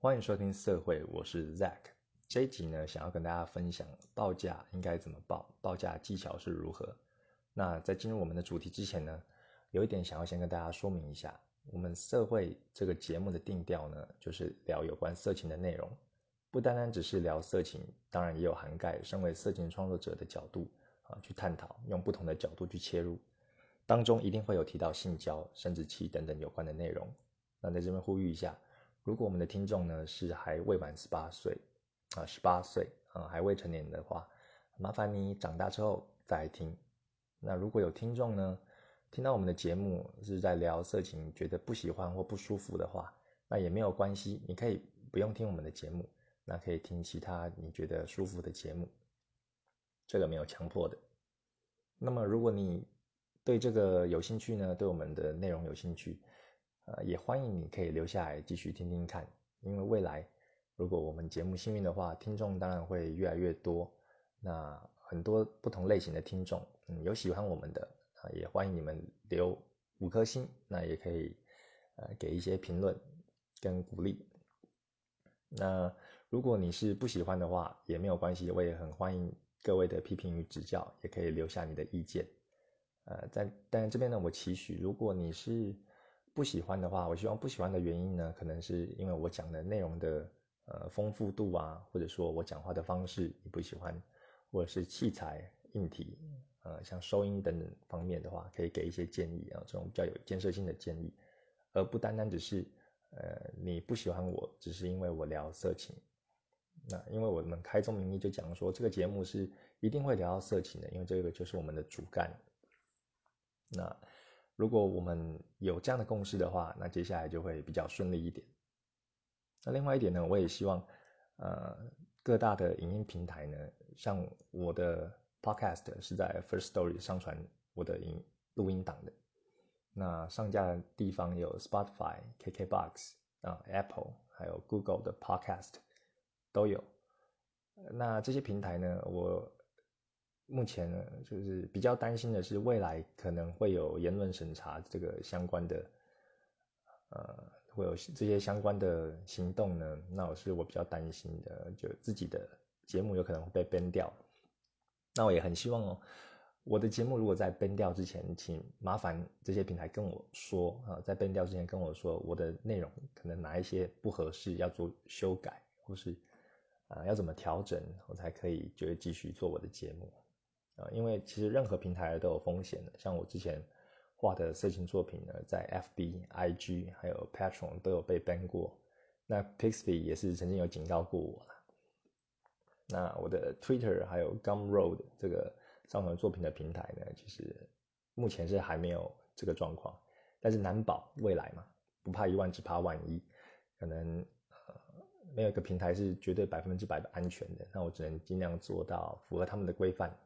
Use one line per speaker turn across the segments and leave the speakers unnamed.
欢迎收听社会，我是 Zack。这一集呢，想要跟大家分享报价应该怎么报，报价技巧是如何。那在进入我们的主题之前呢，有一点想要先跟大家说明一下，我们社会这个节目的定调呢，就是聊有关色情的内容，不单单只是聊色情，当然也有涵盖身为色情创作者的角度啊，去探讨，用不同的角度去切入，当中一定会有提到性交、生殖器等等有关的内容。那在这边呼吁一下，如果我们的听众呢是还未满十八岁，啊，十八岁啊还未成年的话，麻烦你长大之后再听。那如果有听众呢听到我们的节目是在聊色情，觉得不喜欢或不舒服的话，那也没有关系，你可以不用听我们的节目，那可以听其他你觉得舒服的节目，这个没有强迫的。那么如果你对这个有兴趣呢，对我们的内容有兴趣。呃，也欢迎你可以留下来继续听听看，因为未来如果我们节目幸运的话，听众当然会越来越多。那很多不同类型的听众，嗯，有喜欢我们的啊，也欢迎你们留五颗星，那也可以呃给一些评论跟鼓励。那如果你是不喜欢的话，也没有关系，我也很欢迎各位的批评与指教，也可以留下你的意见。呃，在但这边呢，我期许如果你是。不喜欢的话，我希望不喜欢的原因呢，可能是因为我讲的内容的呃丰富度啊，或者说我讲话的方式你不喜欢，或者是器材硬体，呃像收音等等方面的话，可以给一些建议啊，这种比较有建设性的建议，而不单单只是呃你不喜欢我，只是因为我聊色情，那因为我们开宗明义就讲说这个节目是一定会聊到色情的，因为这个就是我们的主干，那。如果我们有这样的共识的话，那接下来就会比较顺利一点。那另外一点呢，我也希望，呃，各大的影音平台呢，像我的 Podcast 是在 First Story 上传我的音录音档的，那上架的地方有 Spotify、KKBox 啊、Apple 还有 Google 的 Podcast 都有。那这些平台呢，我。目前呢，就是比较担心的是未来可能会有言论审查这个相关的，呃，会有这些相关的行动呢，那我是我比较担心的，就自己的节目有可能会被 ban 掉。那我也很希望哦，我的节目如果在 ban 掉之前，请麻烦这些平台跟我说啊，在 ban 掉之前跟我说我的内容可能哪一些不合适要做修改，或是啊要怎么调整，我才可以就继续做我的节目。啊，因为其实任何平台都有风险的，像我之前画的色情作品呢，在 FB、IG 还有 Patron 都有被 ban 过，那 Pixby 也是曾经有警告过我了。那我的 Twitter 还有 Gumroad 这个上传作品的平台呢，其实目前是还没有这个状况，但是难保未来嘛，不怕一万只怕万一，可能没有一个平台是绝对百分之百的安全的，那我只能尽量做到符合他们的规范。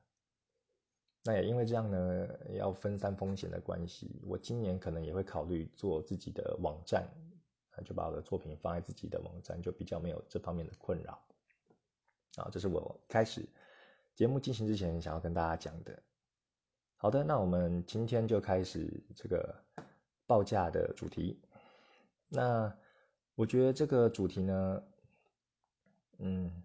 那也因为这样呢，要分散风险的关系，我今年可能也会考虑做自己的网站，就把我的作品放在自己的网站，就比较没有这方面的困扰。啊，这是我开始节目进行之前想要跟大家讲的。好的，那我们今天就开始这个报价的主题。那我觉得这个主题呢，嗯。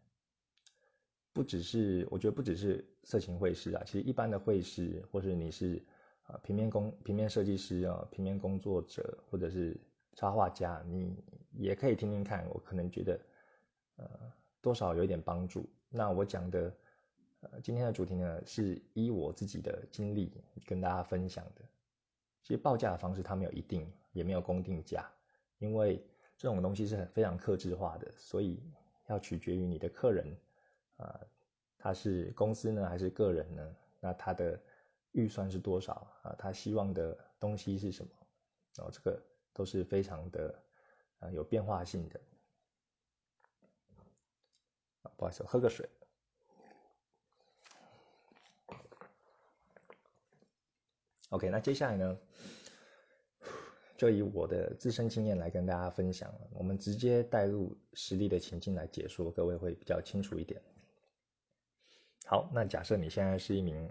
不只是，我觉得不只是色情绘师啊，其实一般的绘师，或是你是啊平面工、平面设计师啊、平面工作者，或者是插画家，你也可以听听看。我可能觉得，呃，多少有一点帮助。那我讲的，呃，今天的主题呢，是依我自己的经历跟大家分享的。其实报价的方式它没有一定，也没有公定价，因为这种东西是很非常克制化的，所以要取决于你的客人。啊，他是公司呢还是个人呢？那他的预算是多少啊？他希望的东西是什么？哦，这个都是非常的啊有变化性的。不好意思，喝个水。OK，那接下来呢，就以我的自身经验来跟大家分享，我们直接带入实例的情境来解说，各位会比较清楚一点。好，那假设你现在是一名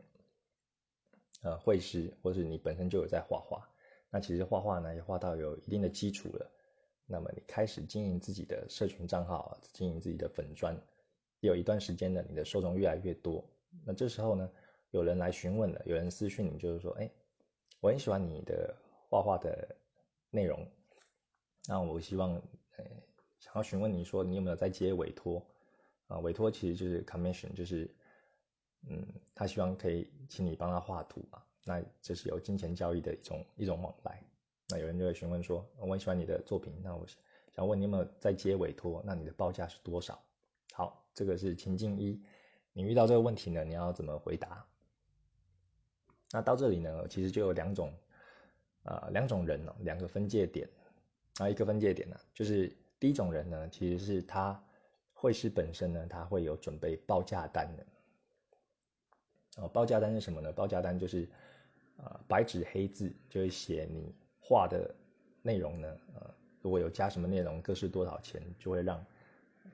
呃绘师，或是你本身就有在画画，那其实画画呢也画到有一定的基础了。那么你开始经营自己的社群账号，经营自己的粉砖，有一段时间呢，你的受众越来越多。那这时候呢，有人来询问了，有人私讯你，就是说，哎，我很喜欢你的画画的内容，那我希望，呃，想要询问你说，你有没有在接委托？啊，委托其实就是 commission，就是，嗯，他希望可以请你帮他画图嘛。那这是有金钱交易的一种一种往来。那有人就会询问说，我很喜欢你的作品，那我想问你有没有在接委托？那你的报价是多少？好，这个是情境一。你遇到这个问题呢，你要怎么回答？那到这里呢，其实就有两种，呃，两种人哦，两个分界点。啊，一个分界点呢，就是第一种人呢，其实是他会师本身呢，他会有准备报价单的。哦，报价单是什么呢？报价单就是，呃，白纸黑字就会写你画的内容呢，呃，如果有加什么内容，各是多少钱，就会让。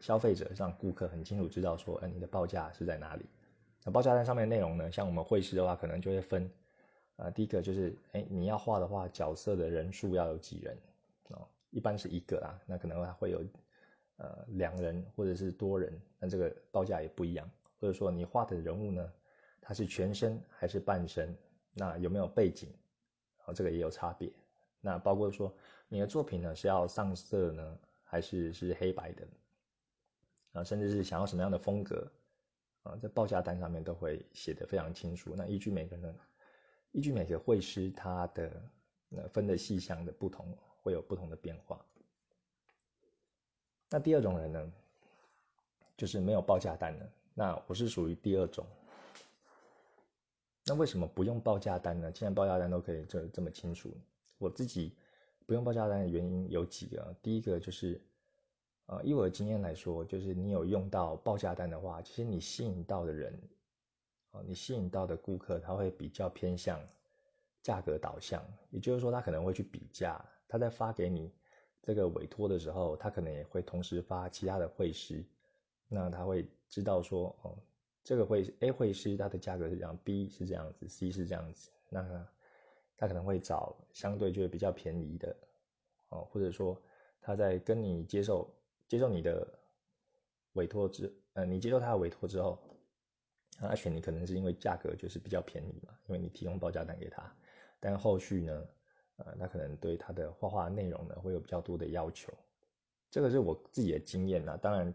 消费者让顾客很清楚知道说，哎，你的报价是在哪里？那报价单上面内容呢？像我们会师的话，可能就会分，呃，第一个就是，哎，你要画的话，角色的人数要有几人？哦，一般是一个啊，那可能会有，呃，两人或者是多人，那这个报价也不一样。或者说你画的人物呢，他是全身还是半身？那有没有背景？哦，这个也有差别。那包括说你的作品呢是要上色呢，还是是黑白的？啊，甚至是想要什么样的风格，啊，在报价单上面都会写的非常清楚。那依据每个人，依据每个绘师他的那分的细项的不同，会有不同的变化。那第二种人呢，就是没有报价单的。那我是属于第二种。那为什么不用报价单呢？既然报价单都可以这这么清楚，我自己不用报价单的原因有几个。第一个就是。呃，以我的经验来说，就是你有用到报价单的话，其实你吸引到的人，你吸引到的顾客，他会比较偏向价格导向，也就是说，他可能会去比价，他在发给你这个委托的时候，他可能也会同时发其他的会师，那他会知道说，哦，这个会 A 会师它的价格是这样，B 是这样子，C 是这样子，那他可能会找相对就比较便宜的，哦，或者说他在跟你接受。接受你的委托之，呃，你接受他的委托之后，他选你可能是因为价格就是比较便宜嘛，因为你提供报价单给他，但后续呢，呃，他可能对他的画画内容呢会有比较多的要求，这个是我自己的经验呐，当然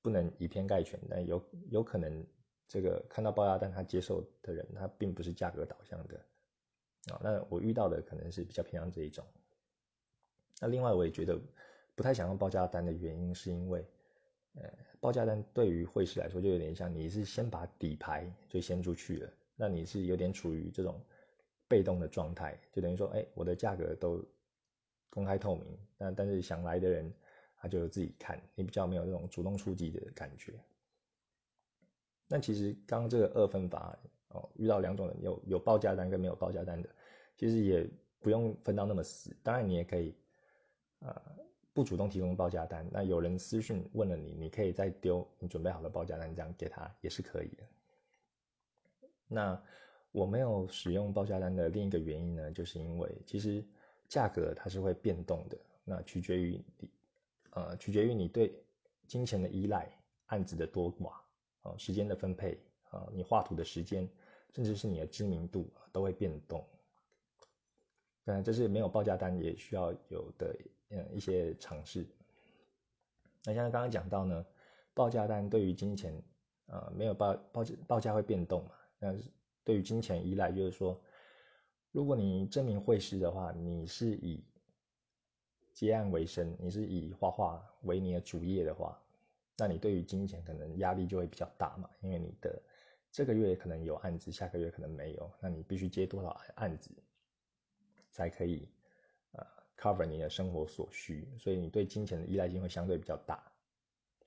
不能以偏概全，但有有可能这个看到报价单他接受的人，他并不是价格导向的，啊，那我遇到的可能是比较偏向这一种，那另外我也觉得。不太想用报价单的原因，是因为，呃，报价单对于会师来说就有点像你是先把底牌就先出去了，那你是有点处于这种被动的状态，就等于说，哎，我的价格都公开透明，但但是想来的人他就自己看，你比较没有那种主动出击的感觉。那其实刚刚这个二分法哦，遇到两种人，有有报价单跟没有报价单的，其实也不用分到那么死，当然你也可以，呃。不主动提供报价单，那有人私讯问了你，你可以再丢你准备好的报价单，这样给他也是可以的。那我没有使用报价单的另一个原因呢，就是因为其实价格它是会变动的，那取决于你，呃，取决于你对金钱的依赖、案子的多寡、啊时间的分配、啊你画图的时间，甚至是你的知名度都会变动。当然，这是没有报价单也需要有的。嗯，一些尝试。那像刚刚讲到呢，报价单对于金钱，呃，没有报报价报价会变动嘛？那对于金钱依赖，就是说，如果你证明会师的话，你是以接案为生，你是以画画为你的主业的话，那你对于金钱可能压力就会比较大嘛，因为你的这个月可能有案子，下个月可能没有，那你必须接多少案子才可以？cover 你的生活所需，所以你对金钱的依赖性会相对比较大，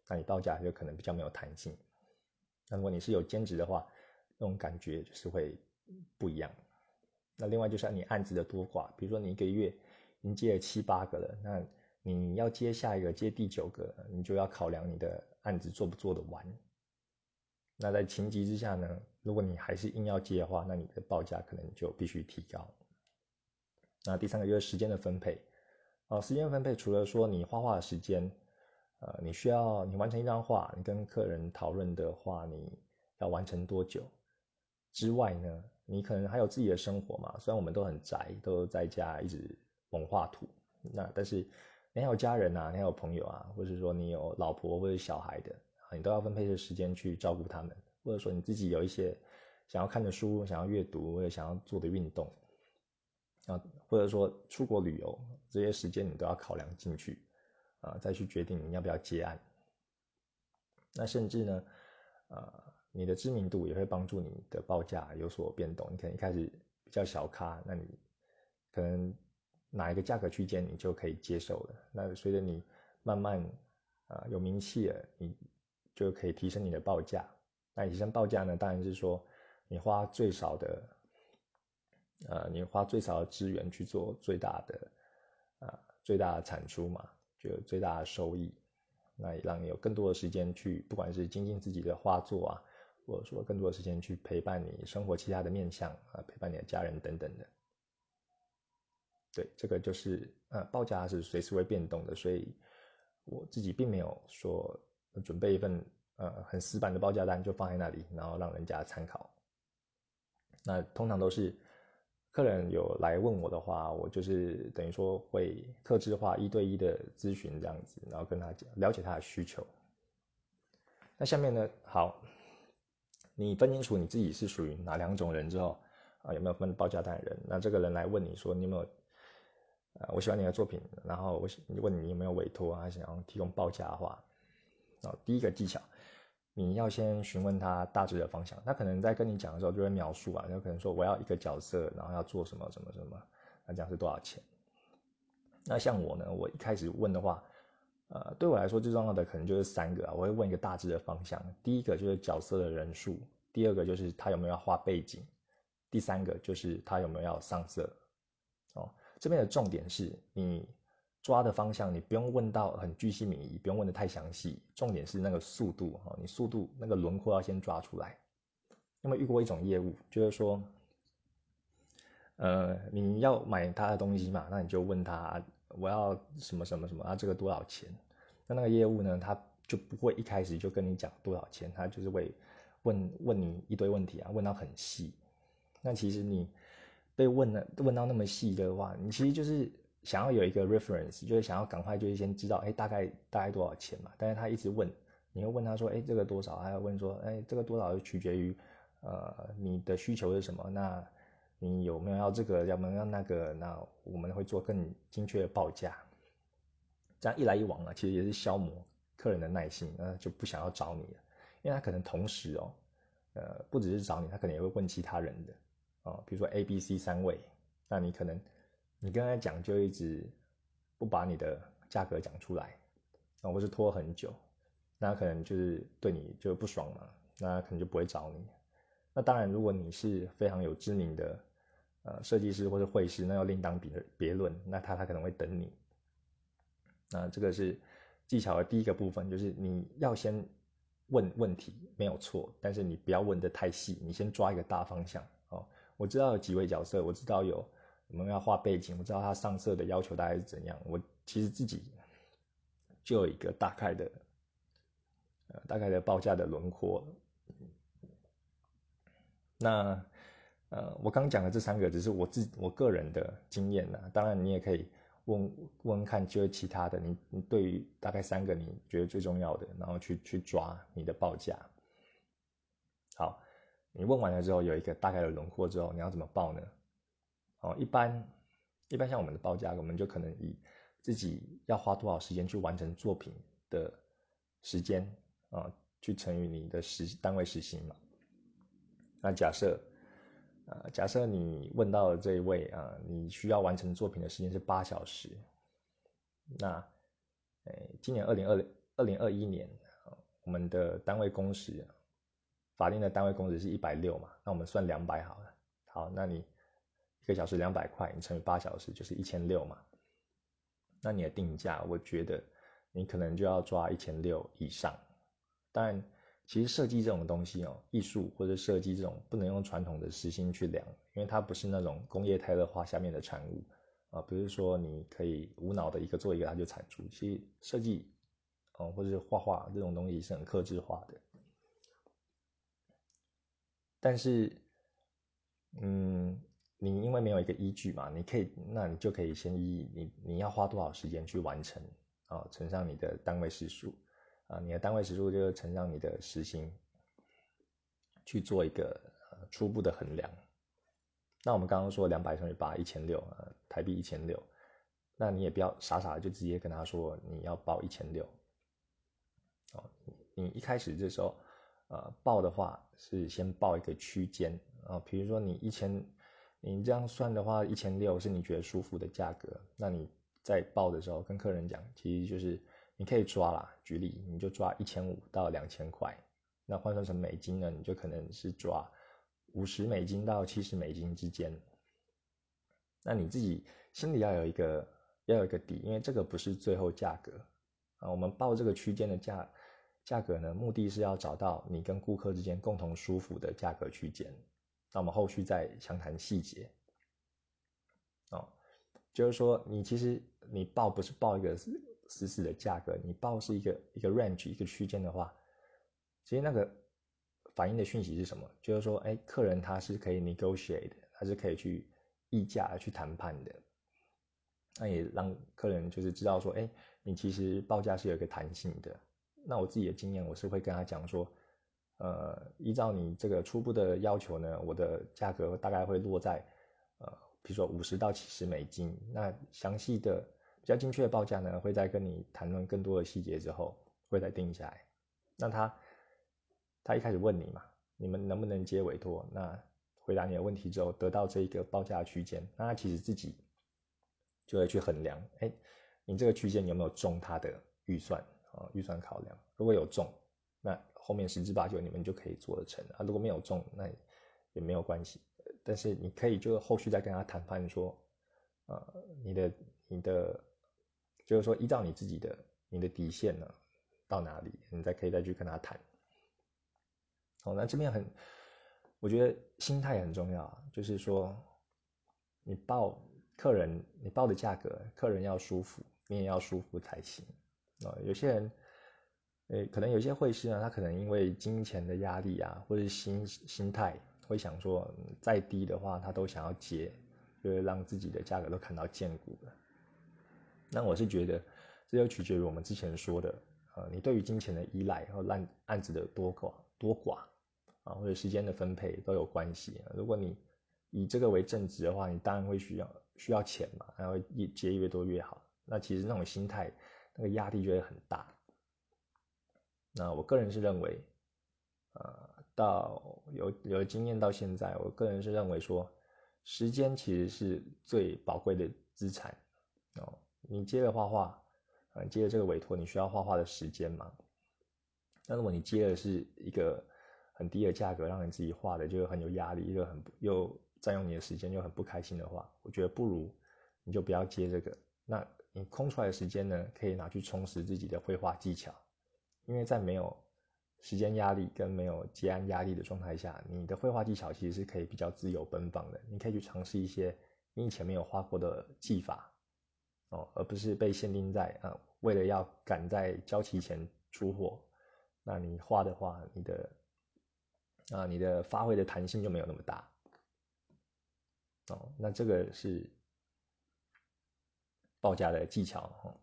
那你报价就可能比较没有弹性。那如果你是有兼职的话，那种感觉就是会不一样。那另外就是你案子的多寡，比如说你一个月已经接了七八个了，那你要接下一个接第九个，你就要考量你的案子做不做得完。那在情急之下呢，如果你还是硬要接的话，那你的报价可能就必须提高。那第三个就是时间的分配，哦，时间分配除了说你画画的时间，呃，你需要你完成一张画，你跟客人讨论的话，你要完成多久之外呢？你可能还有自己的生活嘛。虽然我们都很宅，都在家一直猛画图，那但是你有家人啊，你还有朋友啊，或者说你有老婆或者小孩的，你都要分配的时间去照顾他们，或者说你自己有一些想要看的书、想要阅读或者想要做的运动。啊，或者说出国旅游这些时间你都要考量进去，啊，再去决定你要不要接案。那甚至呢，呃，你的知名度也会帮助你的报价有所变动。你可能一开始比较小咖，那你可能哪一个价格区间你就可以接受了。那随着你慢慢啊有名气了，你就可以提升你的报价。那提升报价呢，当然是说你花最少的。呃，你花最少的资源去做最大的，呃，最大的产出嘛，就最大的收益，那也让你有更多的时间去，不管是精进自己的画作啊，或者说更多的时间去陪伴你生活其他的面向啊，陪伴你的家人等等的。对，这个就是呃，报价是随时会变动的，所以我自己并没有说准备一份呃很死板的报价单就放在那里，然后让人家参考。那通常都是。客人有来问我的话，我就是等于说会客制化一对一的咨询这样子，然后跟他讲了解他的需求。那下面呢，好，你分清楚你自己是属于哪两种人之后啊，有没有分报价单的人？那这个人来问你说你有没有，呃，我喜欢你的作品，然后我问你有没有委托啊，想要提供报价的话，啊，第一个技巧。你要先询问他大致的方向，他可能在跟你讲的时候就会描述啊，有可能说我要一个角色，然后要做什么什么什么，那这样是多少钱？那像我呢，我一开始问的话，呃，对我来说最重要的可能就是三个啊，我会问一个大致的方向，第一个就是角色的人数，第二个就是他有没有要画背景，第三个就是他有没有要上色。这边的重点是你。抓的方向你不用问到很巨细靡遗，不用问的太详细，重点是那个速度哈，你速度那个轮廓要先抓出来。有没有遇过一种业务，就是说，呃，你要买他的东西嘛，那你就问他我要什么什么什么啊，这个多少钱？那那个业务呢，他就不会一开始就跟你讲多少钱，他就是会问问你一堆问题啊，问到很细。那其实你被问了问到那么细的话，你其实就是。想要有一个 reference，就是想要赶快就是先知道，哎，大概大概多少钱嘛？但是他一直问，你会问他说，哎，这个多少？还要问说，哎，这个多少取决于，呃，你的需求是什么？那你有没有要这个？要没有要那个？那我们会做更精确的报价。这样一来一往啊，其实也是消磨客人的耐心，那就不想要找你了，因为他可能同时哦，呃，不只是找你，他可能也会问其他人的，哦，比如说 A、B、C 三位，那你可能。你跟他讲就一直不把你的价格讲出来，啊，或是拖很久，那可能就是对你就不爽嘛，那可能就不会找你。那当然，如果你是非常有知名的呃设计师或者绘师，那要另当别别论，那他他可能会等你。那这个是技巧的第一个部分，就是你要先问问题没有错，但是你不要问的太细，你先抓一个大方向。我知道有几位角色，我知道有。我们要画背景，我知道它上色的要求大概是怎样。我其实自己就有一个大概的，呃，大概的报价的轮廓。那呃，我刚讲的这三个只是我自我个人的经验呐。当然，你也可以问问看，就是其他的，你你对于大概三个你觉得最重要的，然后去去抓你的报价。你问完了之后，有一个大概的轮廓之后，你要怎么报呢？哦，一般一般像我们的报价，我们就可能以自己要花多少时间去完成作品的时间啊，去乘以你的时单位时薪嘛。那假设，呃，假设你问到的这一位啊，你需要完成作品的时间是八小时，那，诶，今年二零二零二零二一年，我们的单位工时，法定的单位工时是一百六嘛，那我们算两百好了。好，那你。一个小时两百块，你乘以八小时就是一千六嘛。那你的定价，我觉得你可能就要抓一千六以上。当然，其实设计这种东西哦，艺术或者设计这种不能用传统的时薪去量，因为它不是那种工业泰勒化下面的产物啊，不是说你可以无脑的一个做一个它就产出。其实设计，哦，或者是画画这种东西是很克制化的。但是，嗯，你因为没有一个依据嘛，你可以，那你就可以先依你你要花多少时间去完成啊，乘上你的单位时数啊，你的单位时数就乘上你的时薪，去做一个初步的衡量。那我们刚刚说两百乘以八一千六啊，台币一千六，那你也不要傻傻的就直接跟他说你要报一千六，哦，你一开始这时候。呃，报的话是先报一个区间啊，比如说你一千，你这样算的话，一千六是你觉得舒服的价格，那你在报的时候跟客人讲，其实就是你可以抓啦，举例你就抓一千五到两千块，那换算成美金呢，你就可能是抓五十美金到七十美金之间，那你自己心里要有一个要有一个底，因为这个不是最后价格啊，我们报这个区间的价。价格呢？目的是要找到你跟顾客之间共同舒服的价格区间。那我们后续再详谈细节。哦，就是说，你其实你报不是报一个死死的价格，你报是一个一个 range 一个区间的话，其实那个反映的讯息是什么？就是说，哎，客人他是可以 negotiate 的，他是可以去议价去谈判的。那也让客人就是知道说，哎，你其实报价是有一个弹性的。那我自己的经验，我是会跟他讲说，呃，依照你这个初步的要求呢，我的价格大概会落在，呃，比如说五十到七十美金。那详细的、比较精确的报价呢，会在跟你谈论更多的细节之后，会再定下来。那他，他一开始问你嘛，你们能不能接委托？那回答你的问题之后，得到这一个报价区间，那他其实自己就会去衡量，哎，你这个区间有没有中他的预算？啊，预算考量，如果有中，那后面十之八九你们就可以做得成啊。如果没有中，那也没有关系。但是你可以就后续再跟他谈判说，呃，你的你的，就是说依照你自己的你的底线呢到哪里，你再可以再去跟他谈。好，那这边很，我觉得心态很重要，就是说你报客人你报的价格，客人要舒服，你也要舒服才行。啊，有些人，诶，可能有些会师呢，他可能因为金钱的压力啊，或者心心态，会想说，再低的话，他都想要接，就是让自己的价格都看到见骨了。那我是觉得，这就取决于我们之前说的，呃，你对于金钱的依赖和案案子的多寡多寡，啊，或者时间的分配都有关系。如果你以这个为正职的话，你当然会需要需要钱嘛，然后越接越多越好。那其实那种心态。那个压力就会很大。那我个人是认为，呃，到有有经验到现在，我个人是认为说，时间其实是最宝贵的资产哦。你接了画画，呃，接了这个委托，你需要画画的时间嘛？那如果你接的是一个很低的价格，让你自己画的就很有压力，又很又占用你的时间，又很不开心的话，我觉得不如你就不要接这个。那。你空出来的时间呢，可以拿去充实自己的绘画技巧，因为在没有时间压力跟没有结案压力的状态下，你的绘画技巧其实是可以比较自由奔放的。你可以去尝试一些你以前没有画过的技法，哦，而不是被限定在啊，为了要赶在交期前出货，那你画的话，你的啊，你的发挥的弹性就没有那么大，哦，那这个是。报价的技巧哈，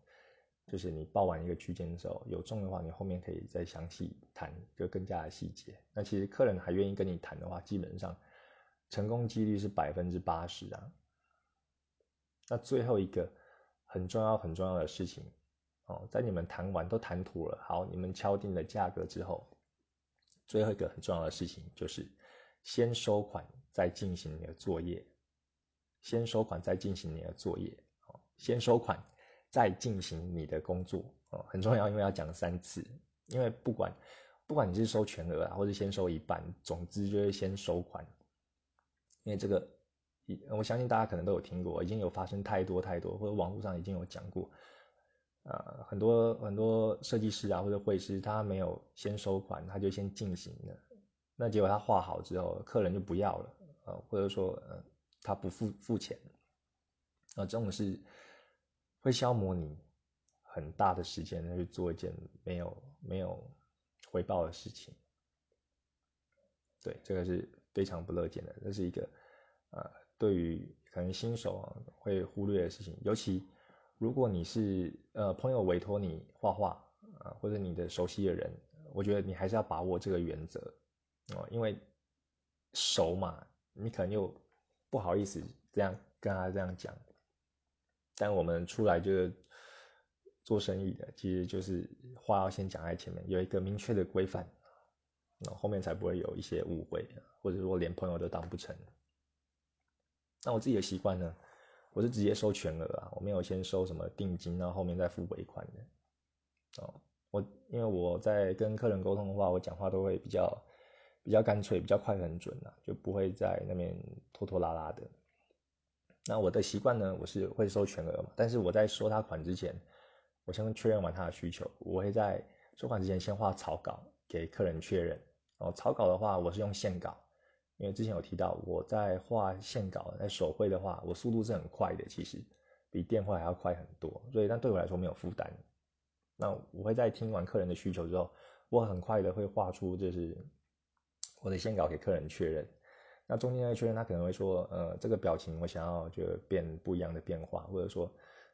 就是你报完一个区间的时候，有中的话，你后面可以再详细谈，就更加的细节。那其实客人还愿意跟你谈的话，基本上成功几率是百分之八十啊。那最后一个很重要很重要的事情哦，在你们谈完都谈妥了，好，你们敲定了价格之后，最后一个很重要的事情就是先收款再进行你的作业，先收款再进行你的作业。先收款，再进行你的工作哦，很重要，因为要讲三次。因为不管不管你是收全额啊，或者先收一半，总之就是先收款。因为这个，我相信大家可能都有听过，已经有发生太多太多，或者网络上已经有讲过，呃，很多很多设计师啊或者绘师，他没有先收款，他就先进行了，那结果他画好之后，客人就不要了，呃，或者说呃他不付付钱。那这种是会消磨你很大的时间去做一件没有没有回报的事情。对，这个是非常不乐见的，这是一个呃，对于可能新手啊会忽略的事情。尤其如果你是呃朋友委托你画画啊，或者你的熟悉的人，我觉得你还是要把握这个原则哦，因为熟嘛，你可能又不好意思这样跟他这样讲。但我们出来就是做生意的，其实就是话要先讲在前面，有一个明确的规范。那后面才不会有一些误会，或者说连朋友都当不成。那我自己的习惯呢，我是直接收全额啊，我没有先收什么定金，然后后面再付尾款的。哦，我因为我在跟客人沟通的话，我讲话都会比较比较干脆，比较快很准啊，就不会在那边拖拖拉拉的。那我的习惯呢，我是会收全额嘛，但是我在收他款之前，我先确认完他的需求，我会在收款之前先画草稿给客人确认。哦，草稿的话，我是用线稿，因为之前有提到我在画线稿，在手绘的话，我速度是很快的，其实比电话还要快很多，所以但对我来说没有负担。那我会在听完客人的需求之后，我很快的会画出就是我的线稿给客人确认。那中间的确认，他可能会说，呃，这个表情我想要就变不一样的变化，或者说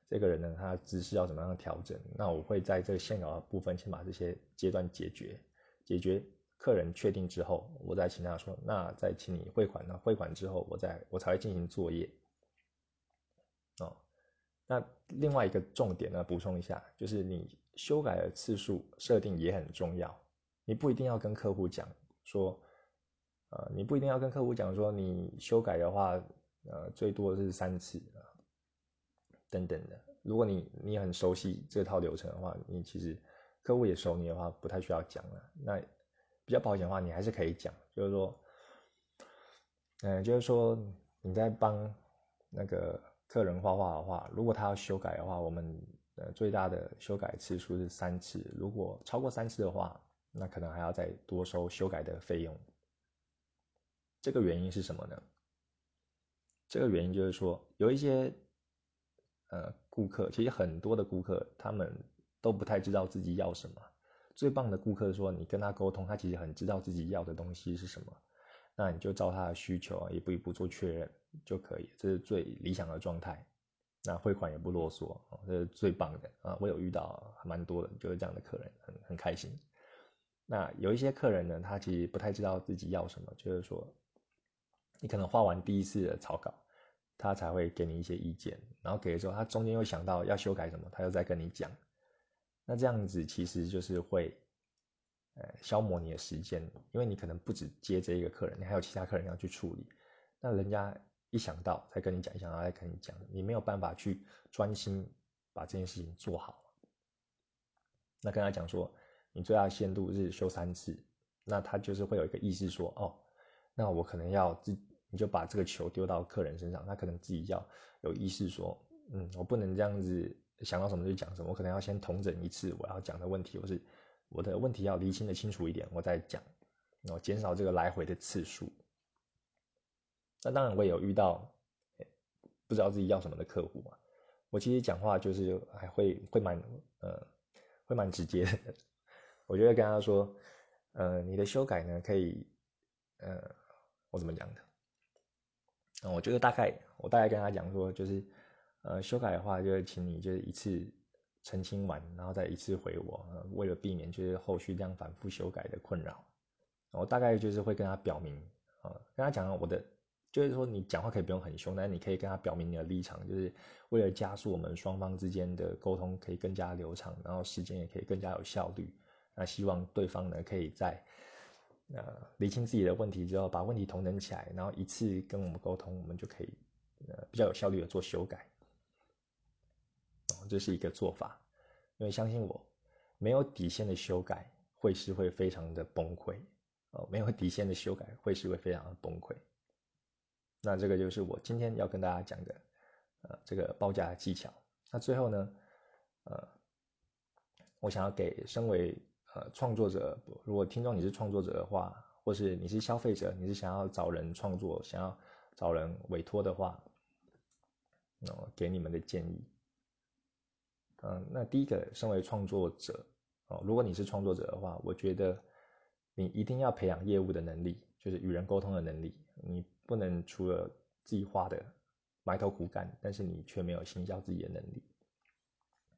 这个人呢，他姿势要怎么样调整？那我会在这个线稿的部分先把这些阶段解决，解决。客人确定之后，我再请他说，那再请你汇款。那汇款之后，我再我才会进行作业。哦，那另外一个重点呢，补充一下，就是你修改的次数设定也很重要。你不一定要跟客户讲说，呃，你不一定要跟客户讲说，你修改的话，呃，最多是三次啊，等等的。如果你你很熟悉这套流程的话，你其实客户也熟你的话，不太需要讲了。那比较保险的话，你还是可以讲，就是说，嗯，就是说你在帮那个客人画画的话，如果他要修改的话，我们呃最大的修改次数是三次，如果超过三次的话，那可能还要再多收修改的费用。这个原因是什么呢？这个原因就是说，有一些呃顾客，其实很多的顾客他们都不太知道自己要什么。最棒的顾客说：“你跟他沟通，他其实很知道自己要的东西是什么，那你就照他的需求，一步一步做确认就可以，这是最理想的状态。那汇款也不啰嗦这是最棒的啊！我有遇到蛮多的，就是这样的客人，很很开心。那有一些客人呢，他其实不太知道自己要什么，就是说，你可能画完第一次的草稿，他才会给你一些意见，然后给的时候，他中间又想到要修改什么，他又再跟你讲。”那这样子其实就是会，呃，消磨你的时间，因为你可能不止接这一个客人，你还有其他客人要去处理。那人家一想到才跟你讲，一想到再跟你讲，你没有办法去专心把这件事情做好。那跟他讲说，你最大限度是修三次，那他就是会有一个意识说，哦，那我可能要自，你就把这个球丢到客人身上，他可能自己要有意识说，嗯，我不能这样子。想到什么就讲什么，我可能要先统整一次我要讲的问题，或是我的问题要厘清的清楚一点，我再讲，然后减少这个来回的次数。那当然我也有遇到不知道自己要什么的客户嘛，我其实讲话就是还会会蛮呃会蛮直接的，我就会跟他说，呃，你的修改呢可以，呃，我怎么讲的？嗯，我觉得大概我大概跟他讲说就是。呃，修改的话，就是请你就是一次澄清完，然后再一次回我，为了避免就是后续这样反复修改的困扰，我大概就是会跟他表明，啊，跟他讲我的，就是说你讲话可以不用很凶，但是你可以跟他表明你的立场，就是为了加速我们双方之间的沟通可以更加流畅，然后时间也可以更加有效率。那希望对方呢，可以在呃理清自己的问题之后，把问题同等起来，然后一次跟我们沟通，我们就可以呃比较有效率的做修改。这是一个做法，因为相信我，没有底线的修改会是会非常的崩溃哦，没有底线的修改会是会非常的崩溃。那这个就是我今天要跟大家讲的，呃，这个报价技巧。那最后呢，呃，我想要给身为呃创作者，如果听众你是创作者的话，或是你是消费者，你是想要找人创作，想要找人委托的话。哦，给你们的建议。嗯，那第一个，身为创作者哦，如果你是创作者的话，我觉得你一定要培养业务的能力，就是与人沟通的能力。你不能除了自己画的埋头苦干，但是你却没有行销自己的能力。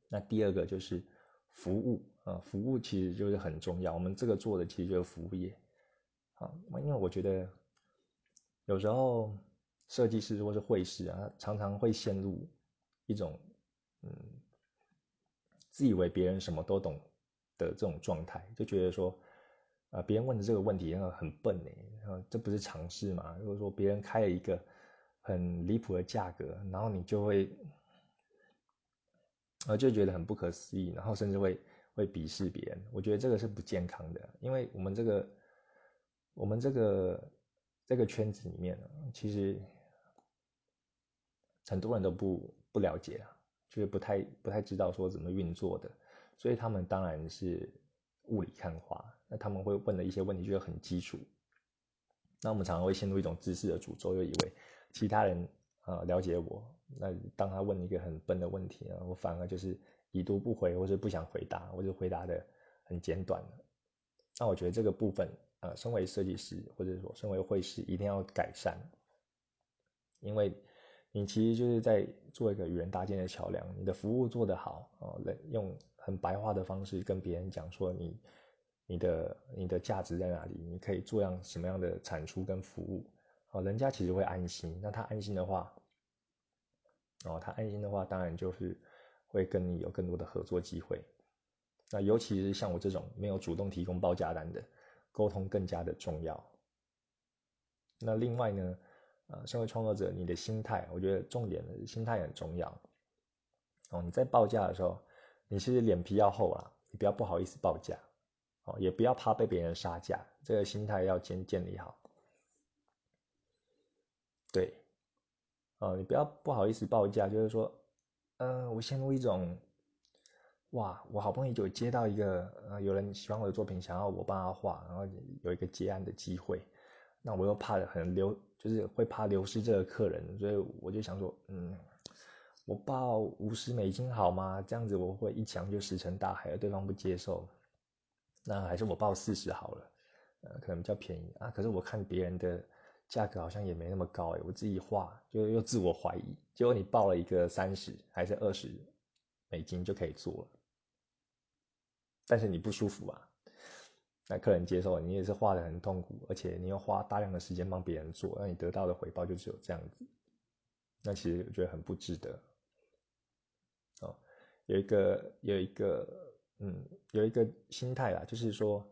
那第二个就是服务啊，服务其实就是很重要。我们这个做的其实就是服务业啊，因为我觉得有时候设计师或是绘师啊，常常会陷入一种嗯。自以为别人什么都懂的这种状态，就觉得说，啊，别人问的这个问题很笨哎，这不是常识嘛？如果说别人开了一个很离谱的价格，然后你就会，呃，就觉得很不可思议，然后甚至会会鄙视别人。我觉得这个是不健康的，因为我们这个我们这个这个圈子里面，其实很多人都不不了解啊。就是不太不太知道说怎么运作的，所以他们当然是雾里看花。那他们会问的一些问题就是很基础。那我们常常会陷入一种知识的诅咒，又以为其他人啊了解我。那当他问一个很笨的问题呢，我反而就是已读不回，或者不想回答，或者回答的很简短。那我觉得这个部分，呃，身为设计师或者说身为会师，一定要改善，因为。你其实就是在做一个与人搭建的桥梁，你的服务做得好哦，用很白话的方式跟别人讲说你你的你的价值在哪里，你可以做样什么样的产出跟服务，哦，人家其实会安心。那他安心的话，哦，他安心的话，当然就是会跟你有更多的合作机会。那尤其是像我这种没有主动提供报价单的，沟通更加的重要。那另外呢？呃，身为创作者，你的心态，我觉得重点的心态很重要。哦，你在报价的时候，你其实脸皮要厚啊，你不要不好意思报价，哦，也不要怕被别人杀价，这个心态要先建立好。对，啊，你不要不好意思报价，就是说，嗯，我陷入一种，哇，我好不容易就接到一个，呃，有人喜欢我的作品，想要我帮他画，然后有一个接案的机会。那我又怕很流，就是会怕流失这个客人，所以我就想说，嗯，我报五十美金好吗？这样子我会一抢就石沉大海，而对方不接受，那还是我报四十好了，呃，可能比较便宜啊。可是我看别人的价格好像也没那么高哎，我自己画就又自我怀疑，结果你报了一个三十还是二十美金就可以做了，但是你不舒服啊。那客人接受你也是画的很痛苦，而且你要花大量的时间帮别人做，那你得到的回报就只有这样子。那其实我觉得很不值得。哦，有一个有一个嗯有一个心态啦，就是说，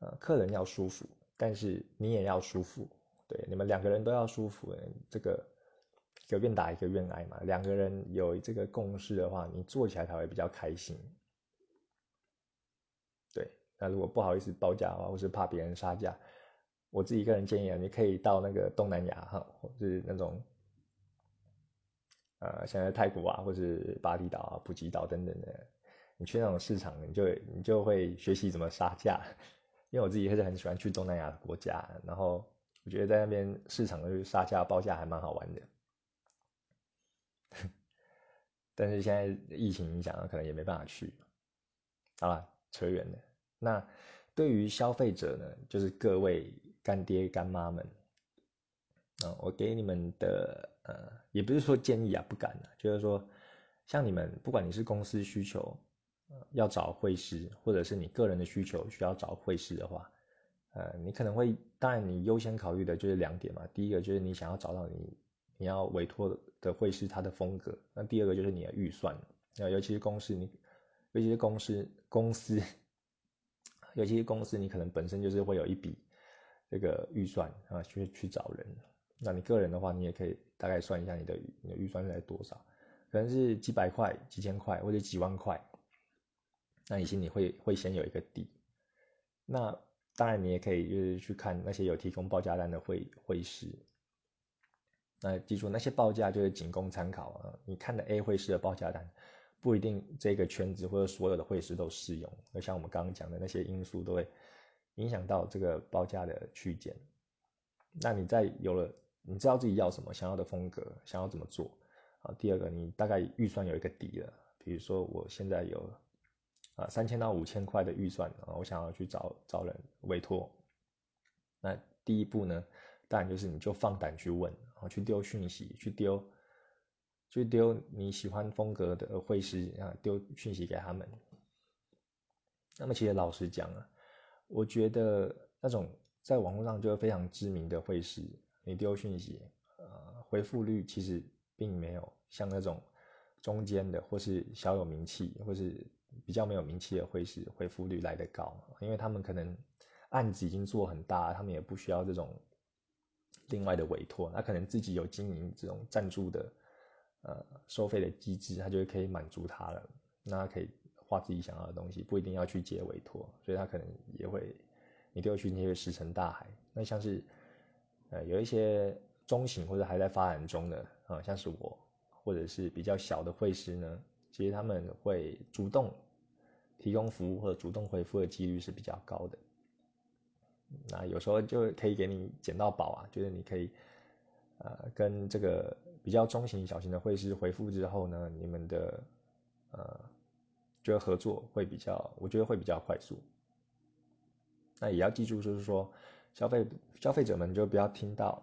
呃，客人要舒服，但是你也要舒服，对，你们两个人都要舒服。这个一个愿打一个愿挨嘛，两个人有这个共识的话，你做起来才会比较开心。对那如果不好意思报价的话，或是怕别人杀价，我自己个人建议啊，你可以到那个东南亚哈，或是那种，呃，像在泰国啊，或是巴厘岛啊、普吉岛等等的，你去那种市场，你就你就会学习怎么杀价。因为我自己还是很喜欢去东南亚的国家，然后我觉得在那边市场就是杀价报价还蛮好玩的。但是现在疫情影响，可能也没办法去。好了，扯远了。那对于消费者呢，就是各位干爹干妈们，啊，我给你们的呃，也不是说建议啊，不敢啊，就是说，像你们不管你是公司需求，要找会师，或者是你个人的需求需要找会师的话，呃，你可能会，当然你优先考虑的就是两点嘛，第一个就是你想要找到你你要委托的会是他的风格，那第二个就是你的预算，那尤其是公司你，尤其是公司公司。尤其是公司，你可能本身就是会有一笔这个预算啊，去去找人。那你个人的话，你也可以大概算一下你的你的预算在多少，可能是几百块、几千块或者几万块。那你心里会会先有一个底。那当然，你也可以就是去看那些有提供报价单的会会师。那记住，那些报价就是仅供参考啊。你看的 A 会师的报价单。不一定这个圈子或者所有的会师都适用，而像我们刚刚讲的那些因素都会影响到这个报价的区间。那你在有了你知道自己要什么，想要的风格，想要怎么做啊，第二个你大概预算有一个底了，比如说我现在有啊三千到五千块的预算啊，我想要去找找人委托，那第一步呢，当然就是你就放胆去问，然后去丢讯息，去丢，去丢你喜欢风格的会师啊，丢讯息给他们。那么其实老实讲啊，我觉得那种在网络上就非常知名的会师，你丢讯息，呃，回复率其实。并没有像那种中间的，或是小有名气，或是比较没有名气的会是回复率来得高，因为他们可能案子已经做很大，他们也不需要这种另外的委托，他可能自己有经营这种赞助的呃收费的机制，他就可以满足他了，那他可以画自己想要的东西，不一定要去接委托，所以他可能也会你丢去那些石沉大海。那像是呃有一些。中型或者还在发展中的啊，像是我，或者是比较小的会师呢，其实他们会主动提供服务或者主动回复的几率是比较高的。那有时候就可以给你捡到宝啊，就是你可以呃跟这个比较中型小型的会师回复之后呢，你们的呃觉得合作会比较，我觉得会比较快速。那也要记住，就是说消费消费者们就不要听到。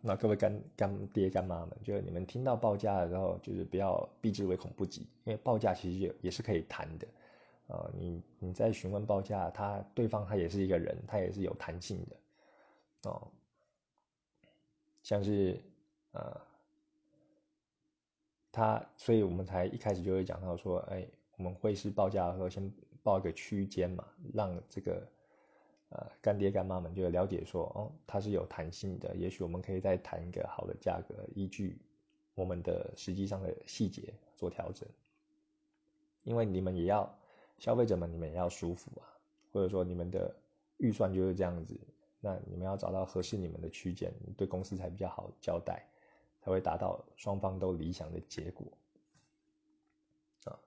那各位干干爹干妈们，就是你们听到报价的时候，就是不要避之唯恐不及，因为报价其实也也是可以谈的，呃，你你在询问报价，他对方他也是一个人，他也是有弹性的，哦，像是呃，他，所以我们才一开始就会讲到说，哎，我们会是报价的时候先报一个区间嘛，让这个。呃，干爹干妈们就了解说，哦，它是有弹性的，也许我们可以再谈一个好的价格，依据我们的实际上的细节做调整。因为你们也要消费者们，你们也要舒服啊，或者说你们的预算就是这样子，那你们要找到合适你们的区间，对公司才比较好交代，才会达到双方都理想的结果。啊，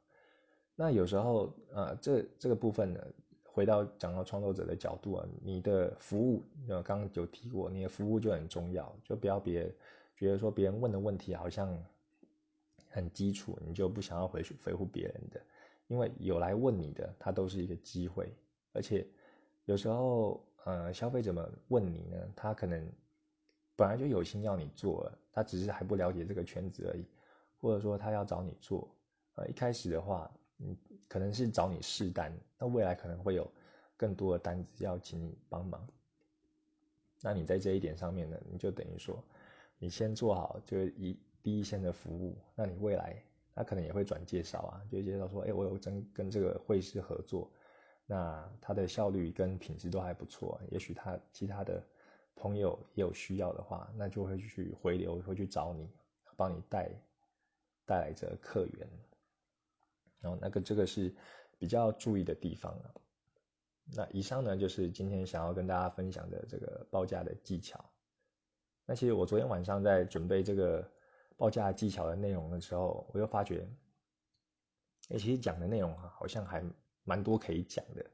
那有时候啊，这这个部分呢。回到讲到创作者的角度啊，你的服务，呃，刚刚有提过，你的服务就很重要，就不要别觉得说别人问的问题好像很基础，你就不想要回去回复别人的，因为有来问你的，他都是一个机会，而且有时候，呃，消费者们问你呢，他可能本来就有心要你做，他只是还不了解这个圈子而已，或者说他要找你做，呃，一开始的话。嗯，可能是找你试单，那未来可能会有更多的单子要请你帮忙。那你在这一点上面呢，你就等于说，你先做好就一第一线的服务，那你未来他可能也会转介绍啊，就介绍说，哎，我有跟跟这个会师合作，那他的效率跟品质都还不错，也许他其他的朋友也有需要的话，那就会去回流，会去找你，帮你带带来这客源。然后那个这个是比较注意的地方了。那以上呢就是今天想要跟大家分享的这个报价的技巧。那其实我昨天晚上在准备这个报价技巧的内容的时候，我又发觉，哎，其实讲的内容，好像还蛮多可以讲的。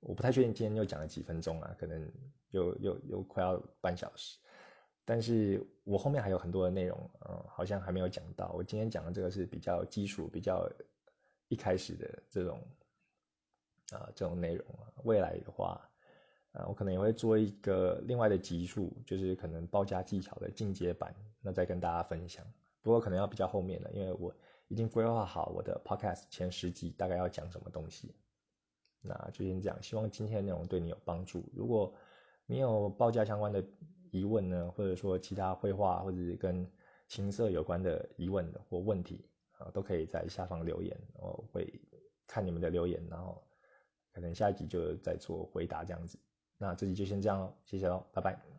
我不太确定今天又讲了几分钟啊，可能又又又快要半小时。但是我后面还有很多的内容，嗯，好像还没有讲到。我今天讲的这个是比较基础，比较。一开始的这种啊，这种内容啊，未来的话啊，我可能也会做一个另外的集数，就是可能报价技巧的进阶版，那再跟大家分享。不过可能要比较后面了，因为我已经规划好我的 podcast 前十集大概要讲什么东西。那就先这样，希望今天的内容对你有帮助。如果你有报价相关的疑问呢，或者说其他绘画或者是跟琴瑟有关的疑问或问题。啊，都可以在下方留言，我会看你们的留言，然后可能下一集就再做回答这样子。那这集就先这样喽，谢谢喽，拜拜。